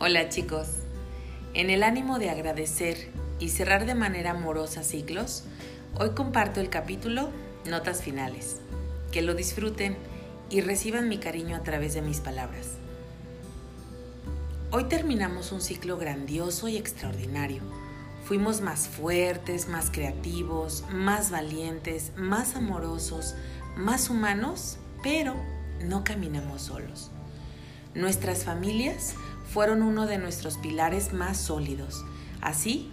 Hola chicos, en el ánimo de agradecer y cerrar de manera amorosa ciclos, hoy comparto el capítulo Notas Finales. Que lo disfruten y reciban mi cariño a través de mis palabras. Hoy terminamos un ciclo grandioso y extraordinario. Fuimos más fuertes, más creativos, más valientes, más amorosos, más humanos, pero no caminamos solos. Nuestras familias fueron uno de nuestros pilares más sólidos, así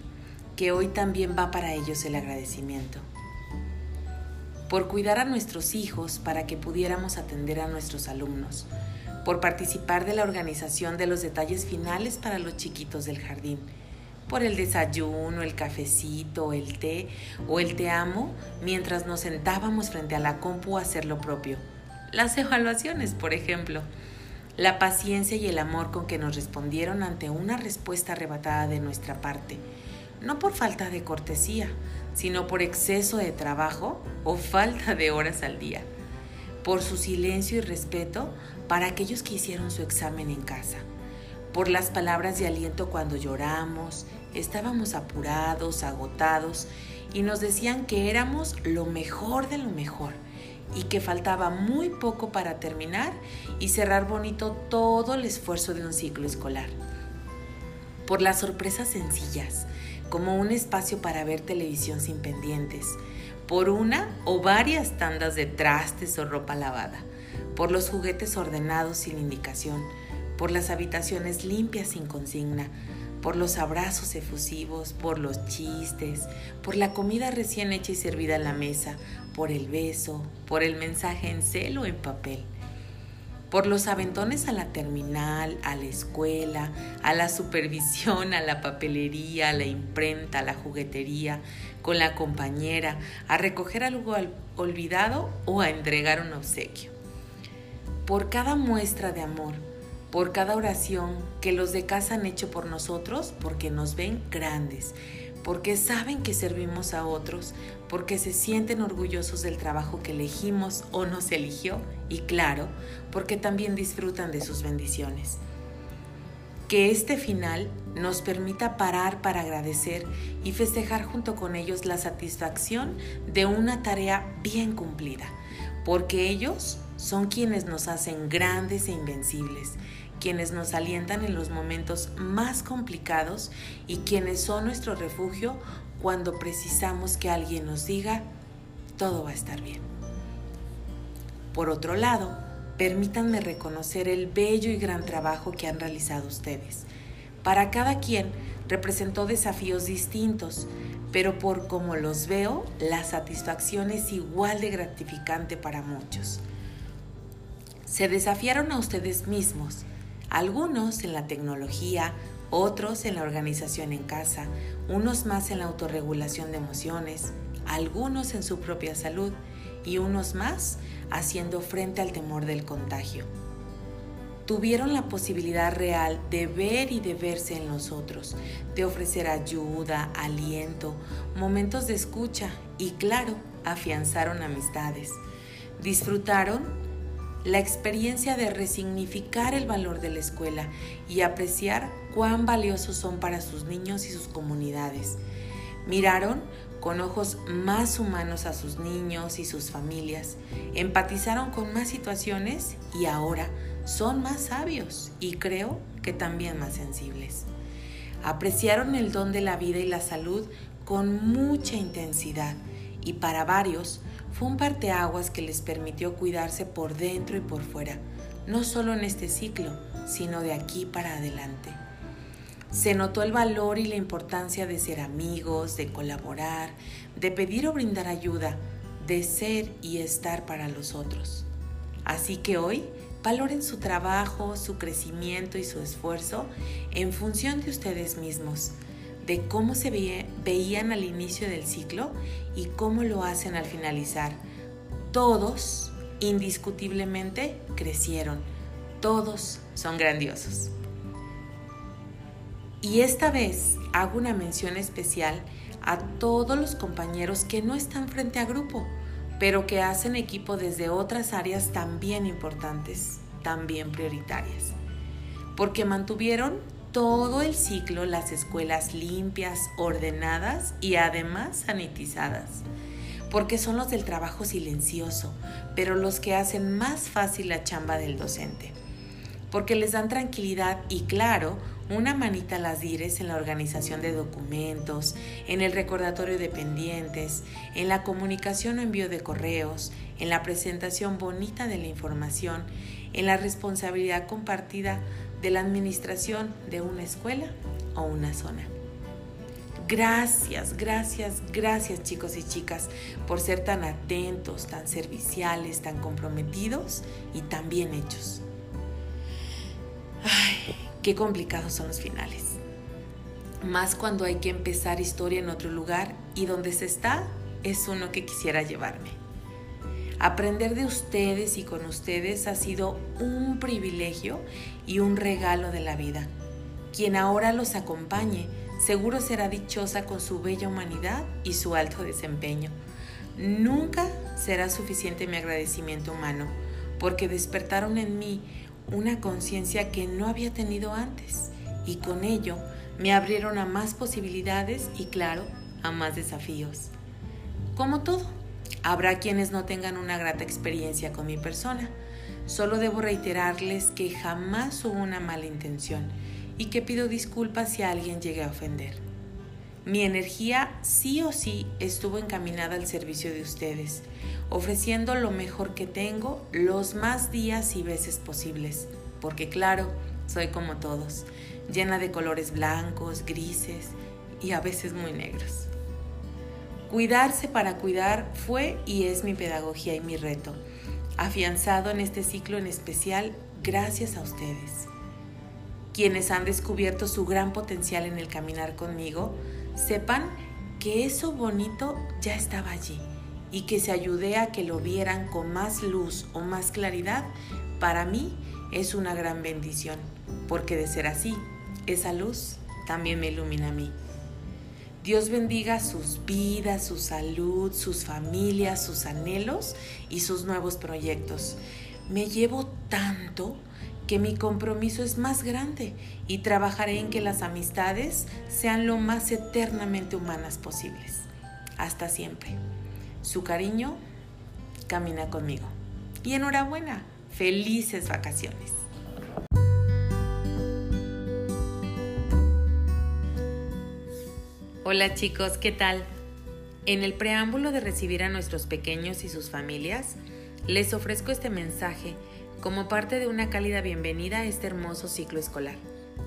que hoy también va para ellos el agradecimiento. Por cuidar a nuestros hijos para que pudiéramos atender a nuestros alumnos, por participar de la organización de los detalles finales para los chiquitos del jardín, por el desayuno, el cafecito, el té o el te amo mientras nos sentábamos frente a la compu a hacer lo propio. Las evaluaciones, por ejemplo la paciencia y el amor con que nos respondieron ante una respuesta arrebatada de nuestra parte, no por falta de cortesía, sino por exceso de trabajo o falta de horas al día, por su silencio y respeto para aquellos que hicieron su examen en casa, por las palabras de aliento cuando lloramos, estábamos apurados, agotados y nos decían que éramos lo mejor de lo mejor y que faltaba muy poco para terminar y cerrar bonito todo el esfuerzo de un ciclo escolar. Por las sorpresas sencillas, como un espacio para ver televisión sin pendientes, por una o varias tandas de trastes o ropa lavada, por los juguetes ordenados sin indicación, por las habitaciones limpias sin consigna, por los abrazos efusivos, por los chistes, por la comida recién hecha y servida en la mesa, por el beso, por el mensaje en celo en papel, por los aventones a la terminal, a la escuela, a la supervisión, a la papelería, a la imprenta, a la juguetería, con la compañera, a recoger algo olvidado o a entregar un obsequio. Por cada muestra de amor, por cada oración que los de casa han hecho por nosotros, porque nos ven grandes, porque saben que servimos a otros, porque se sienten orgullosos del trabajo que elegimos o nos eligió y claro, porque también disfrutan de sus bendiciones. Que este final nos permita parar para agradecer y festejar junto con ellos la satisfacción de una tarea bien cumplida, porque ellos son quienes nos hacen grandes e invencibles quienes nos alientan en los momentos más complicados y quienes son nuestro refugio cuando precisamos que alguien nos diga, todo va a estar bien. Por otro lado, permítanme reconocer el bello y gran trabajo que han realizado ustedes. Para cada quien representó desafíos distintos, pero por como los veo, la satisfacción es igual de gratificante para muchos. Se desafiaron a ustedes mismos, algunos en la tecnología, otros en la organización en casa, unos más en la autorregulación de emociones, algunos en su propia salud y unos más haciendo frente al temor del contagio. Tuvieron la posibilidad real de ver y de verse en los otros, de ofrecer ayuda, aliento, momentos de escucha y claro, afianzaron amistades. Disfrutaron la experiencia de resignificar el valor de la escuela y apreciar cuán valiosos son para sus niños y sus comunidades. Miraron con ojos más humanos a sus niños y sus familias, empatizaron con más situaciones y ahora son más sabios y creo que también más sensibles. Apreciaron el don de la vida y la salud con mucha intensidad y para varios fue un parteaguas que les permitió cuidarse por dentro y por fuera, no solo en este ciclo, sino de aquí para adelante. Se notó el valor y la importancia de ser amigos, de colaborar, de pedir o brindar ayuda, de ser y estar para los otros. Así que hoy valoren su trabajo, su crecimiento y su esfuerzo en función de ustedes mismos de cómo se veían al inicio del ciclo y cómo lo hacen al finalizar. Todos, indiscutiblemente, crecieron. Todos son grandiosos. Y esta vez hago una mención especial a todos los compañeros que no están frente a grupo, pero que hacen equipo desde otras áreas también importantes, también prioritarias, porque mantuvieron todo el ciclo las escuelas limpias, ordenadas y además sanitizadas. Porque son los del trabajo silencioso, pero los que hacen más fácil la chamba del docente. Porque les dan tranquilidad y claro, una manita a las dires en la organización de documentos, en el recordatorio de pendientes, en la comunicación o envío de correos, en la presentación bonita de la información, en la responsabilidad compartida de la administración de una escuela o una zona. Gracias, gracias, gracias chicos y chicas por ser tan atentos, tan serviciales, tan comprometidos y tan bien hechos. Ay, qué complicados son los finales. Más cuando hay que empezar historia en otro lugar y donde se está es uno que quisiera llevarme. Aprender de ustedes y con ustedes ha sido un privilegio y un regalo de la vida. Quien ahora los acompañe seguro será dichosa con su bella humanidad y su alto desempeño. Nunca será suficiente mi agradecimiento humano, porque despertaron en mí una conciencia que no había tenido antes y con ello me abrieron a más posibilidades y claro, a más desafíos. Como todo, habrá quienes no tengan una grata experiencia con mi persona. Solo debo reiterarles que jamás hubo una mala intención y que pido disculpas si alguien llegue a ofender. Mi energía sí o sí estuvo encaminada al servicio de ustedes ofreciendo lo mejor que tengo los más días y veces posibles, porque claro, soy como todos, llena de colores blancos, grises y a veces muy negros. Cuidarse para cuidar fue y es mi pedagogía y mi reto, afianzado en este ciclo en especial gracias a ustedes. Quienes han descubierto su gran potencial en el caminar conmigo, sepan que eso bonito ya estaba allí y que se ayude a que lo vieran con más luz o más claridad, para mí es una gran bendición, porque de ser así, esa luz también me ilumina a mí. Dios bendiga sus vidas, su salud, sus familias, sus anhelos y sus nuevos proyectos. Me llevo tanto que mi compromiso es más grande y trabajaré en que las amistades sean lo más eternamente humanas posibles. Hasta siempre. Su cariño camina conmigo. Y enhorabuena, felices vacaciones. Hola chicos, ¿qué tal? En el preámbulo de recibir a nuestros pequeños y sus familias, les ofrezco este mensaje como parte de una cálida bienvenida a este hermoso ciclo escolar.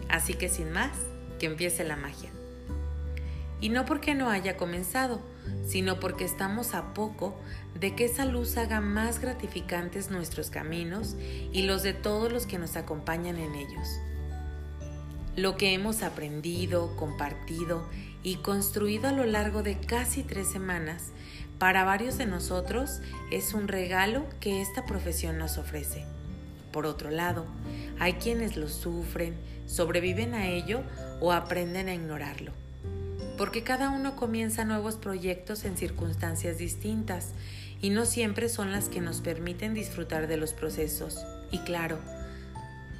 Así que sin más, que empiece la magia. Y no porque no haya comenzado, sino porque estamos a poco de que esa luz haga más gratificantes nuestros caminos y los de todos los que nos acompañan en ellos. Lo que hemos aprendido, compartido y construido a lo largo de casi tres semanas, para varios de nosotros es un regalo que esta profesión nos ofrece. Por otro lado, hay quienes lo sufren, sobreviven a ello o aprenden a ignorarlo porque cada uno comienza nuevos proyectos en circunstancias distintas y no siempre son las que nos permiten disfrutar de los procesos. Y claro,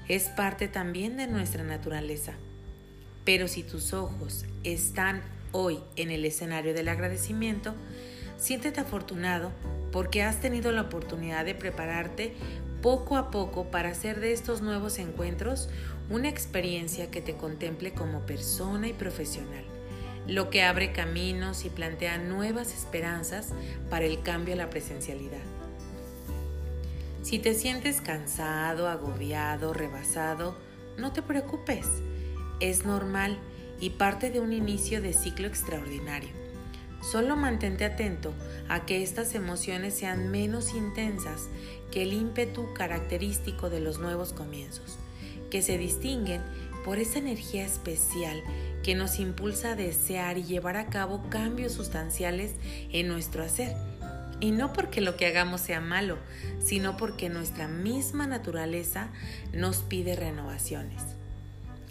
es parte también de nuestra naturaleza. Pero si tus ojos están hoy en el escenario del agradecimiento, siéntete afortunado porque has tenido la oportunidad de prepararte poco a poco para hacer de estos nuevos encuentros una experiencia que te contemple como persona y profesional lo que abre caminos y plantea nuevas esperanzas para el cambio a la presencialidad. Si te sientes cansado, agobiado, rebasado, no te preocupes. Es normal y parte de un inicio de ciclo extraordinario. Solo mantente atento a que estas emociones sean menos intensas que el ímpetu característico de los nuevos comienzos, que se distinguen por esa energía especial que nos impulsa a desear y llevar a cabo cambios sustanciales en nuestro hacer. Y no porque lo que hagamos sea malo, sino porque nuestra misma naturaleza nos pide renovaciones.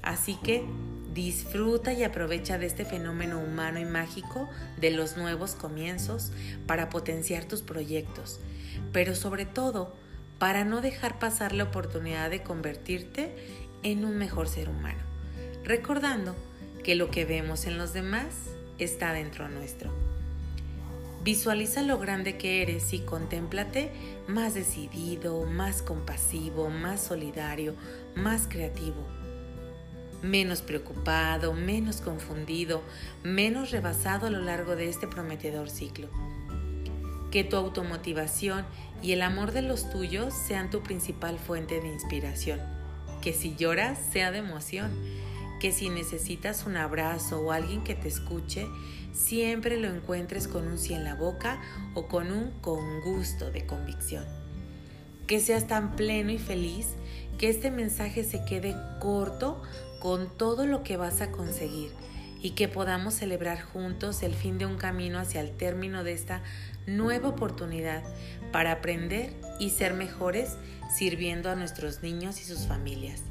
Así que disfruta y aprovecha de este fenómeno humano y mágico de los nuevos comienzos para potenciar tus proyectos, pero sobre todo para no dejar pasar la oportunidad de convertirte en un mejor ser humano recordando que lo que vemos en los demás está dentro nuestro. Visualiza lo grande que eres y contémplate más decidido, más compasivo, más solidario, más creativo. Menos preocupado, menos confundido, menos rebasado a lo largo de este prometedor ciclo. Que tu automotivación y el amor de los tuyos sean tu principal fuente de inspiración. Que si lloras sea de emoción que si necesitas un abrazo o alguien que te escuche, siempre lo encuentres con un sí en la boca o con un con gusto de convicción. Que seas tan pleno y feliz que este mensaje se quede corto con todo lo que vas a conseguir y que podamos celebrar juntos el fin de un camino hacia el término de esta nueva oportunidad para aprender y ser mejores sirviendo a nuestros niños y sus familias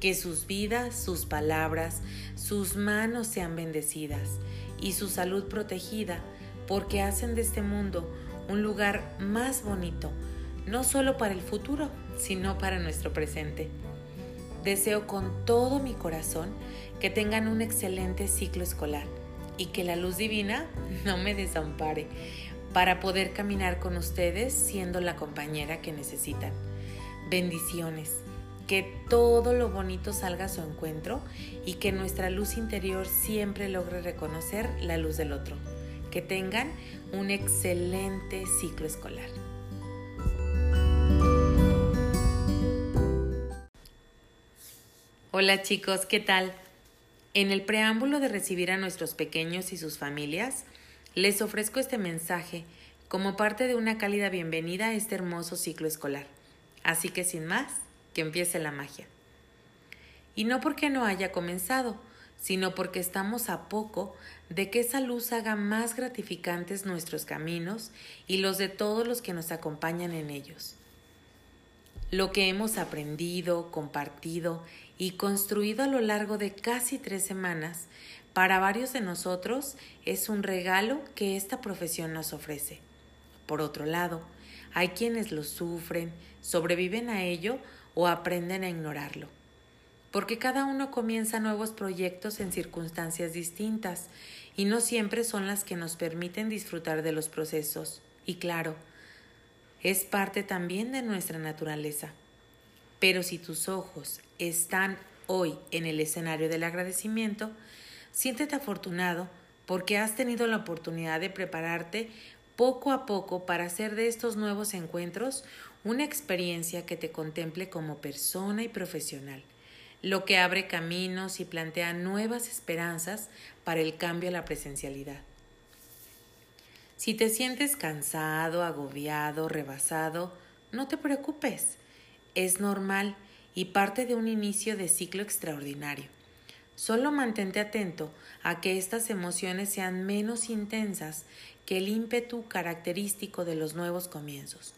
que sus vidas, sus palabras, sus manos sean bendecidas y su salud protegida, porque hacen de este mundo un lugar más bonito, no solo para el futuro, sino para nuestro presente. Deseo con todo mi corazón que tengan un excelente ciclo escolar y que la luz divina no me desampare para poder caminar con ustedes siendo la compañera que necesitan. Bendiciones que todo lo bonito salga a su encuentro y que nuestra luz interior siempre logre reconocer la luz del otro. Que tengan un excelente ciclo escolar. Hola chicos, ¿qué tal? En el preámbulo de recibir a nuestros pequeños y sus familias, les ofrezco este mensaje como parte de una cálida bienvenida a este hermoso ciclo escolar. Así que sin más, que empiece la magia. Y no porque no haya comenzado, sino porque estamos a poco de que esa luz haga más gratificantes nuestros caminos y los de todos los que nos acompañan en ellos. Lo que hemos aprendido, compartido y construido a lo largo de casi tres semanas, para varios de nosotros es un regalo que esta profesión nos ofrece. Por otro lado, hay quienes lo sufren, sobreviven a ello o aprenden a ignorarlo. Porque cada uno comienza nuevos proyectos en circunstancias distintas y no siempre son las que nos permiten disfrutar de los procesos. Y claro, es parte también de nuestra naturaleza. Pero si tus ojos están hoy en el escenario del agradecimiento, siéntete afortunado porque has tenido la oportunidad de prepararte poco a poco para hacer de estos nuevos encuentros una experiencia que te contemple como persona y profesional, lo que abre caminos y plantea nuevas esperanzas para el cambio a la presencialidad. Si te sientes cansado, agobiado, rebasado, no te preocupes. Es normal y parte de un inicio de ciclo extraordinario. Solo mantente atento a que estas emociones sean menos intensas que el ímpetu característico de los nuevos comienzos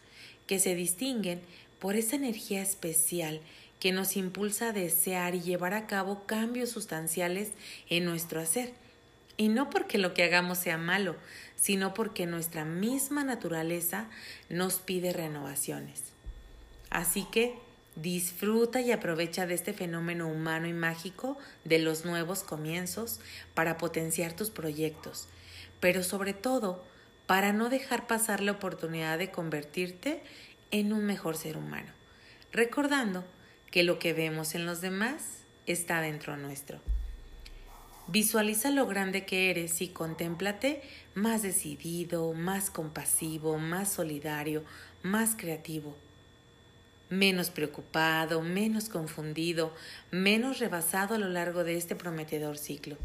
que se distinguen por esa energía especial que nos impulsa a desear y llevar a cabo cambios sustanciales en nuestro hacer. Y no porque lo que hagamos sea malo, sino porque nuestra misma naturaleza nos pide renovaciones. Así que disfruta y aprovecha de este fenómeno humano y mágico de los nuevos comienzos para potenciar tus proyectos, pero sobre todo para no dejar pasar la oportunidad de convertirte en un mejor ser humano, recordando que lo que vemos en los demás está dentro nuestro. Visualiza lo grande que eres y contémplate más decidido, más compasivo, más solidario, más creativo, menos preocupado, menos confundido, menos rebasado a lo largo de este prometedor ciclo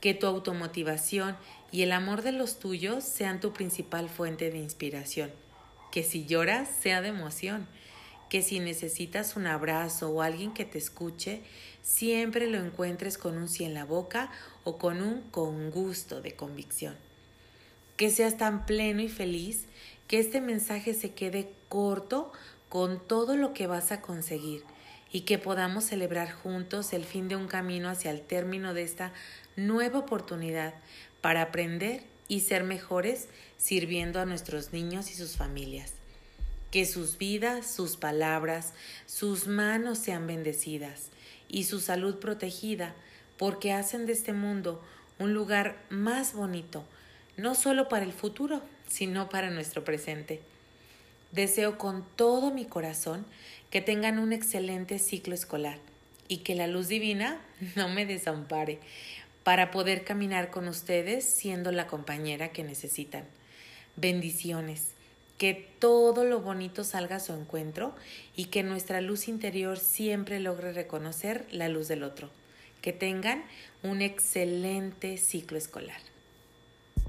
que tu automotivación y el amor de los tuyos sean tu principal fuente de inspiración, que si lloras sea de emoción, que si necesitas un abrazo o alguien que te escuche, siempre lo encuentres con un sí en la boca o con un con gusto de convicción. Que seas tan pleno y feliz que este mensaje se quede corto con todo lo que vas a conseguir y que podamos celebrar juntos el fin de un camino hacia el término de esta nueva oportunidad para aprender y ser mejores sirviendo a nuestros niños y sus familias. Que sus vidas, sus palabras, sus manos sean bendecidas y su salud protegida, porque hacen de este mundo un lugar más bonito, no solo para el futuro, sino para nuestro presente. Deseo con todo mi corazón que tengan un excelente ciclo escolar y que la luz divina no me desampare para poder caminar con ustedes siendo la compañera que necesitan. Bendiciones. Que todo lo bonito salga a su encuentro y que nuestra luz interior siempre logre reconocer la luz del otro. Que tengan un excelente ciclo escolar.